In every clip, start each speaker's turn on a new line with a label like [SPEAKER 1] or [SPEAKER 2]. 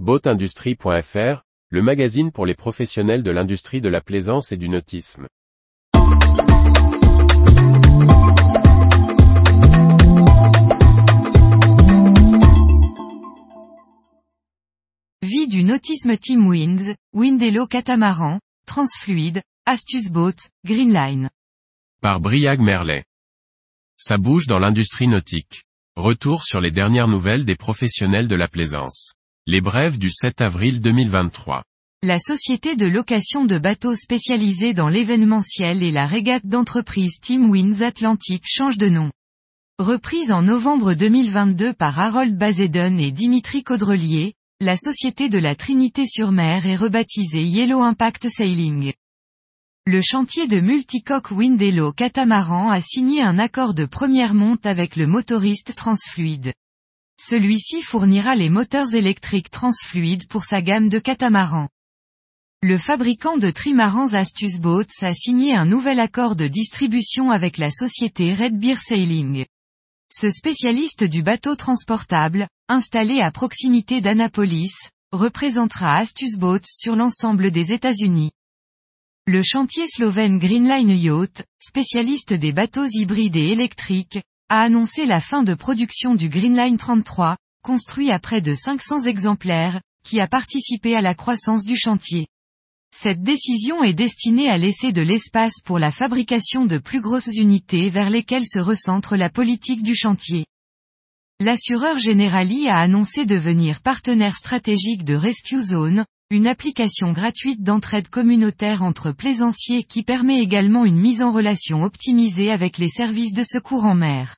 [SPEAKER 1] Boatindustrie.fr, le magazine pour les professionnels de l'industrie de la plaisance et du nautisme.
[SPEAKER 2] Vie du nautisme Team Winds, Windello Catamaran, Transfluide, Astuce Boat, Greenline.
[SPEAKER 1] Par Briag Merlet. Ça bouge dans l'industrie nautique. Retour sur les dernières nouvelles des professionnels de la plaisance. Les brèves du 7 avril 2023.
[SPEAKER 2] La société de location de bateaux spécialisée dans l'événementiel et la régate d'entreprise Team Winds Atlantic change de nom. Reprise en novembre 2022 par Harold Bazeden et Dimitri Caudrelier, la société de la Trinité-sur-Mer est rebaptisée Yellow Impact Sailing. Le chantier de multicoque Windello Catamaran a signé un accord de première monte avec le motoriste Transfluide. Celui-ci fournira les moteurs électriques Transfluide pour sa gamme de catamarans. Le fabricant de trimarans Astuce Boats a signé un nouvel accord de distribution avec la société Red Beer Sailing. Ce spécialiste du bateau transportable, installé à proximité d'Annapolis, représentera Astuce Boats sur l'ensemble des États-Unis. Le chantier slovène Greenline Yacht, spécialiste des bateaux hybrides et électriques, a annoncé la fin de production du Greenline 33, construit à près de 500 exemplaires, qui a participé à la croissance du chantier. Cette décision est destinée à laisser de l'espace pour la fabrication de plus grosses unités vers lesquelles se recentre la politique du chantier. L'assureur Generali a annoncé devenir partenaire stratégique de Rescue Zone, une application gratuite d'entraide communautaire entre plaisanciers qui permet également une mise en relation optimisée avec les services de secours en mer.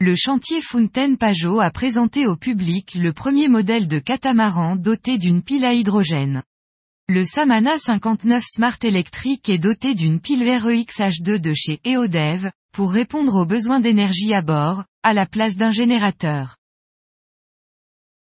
[SPEAKER 2] Le chantier Fountain Pajot a présenté au public le premier modèle de catamaran doté d'une pile à hydrogène. Le Samana 59 Smart électrique est doté d'une pile REX H2 de chez EODEV, pour répondre aux besoins d'énergie à bord, à la place d'un générateur.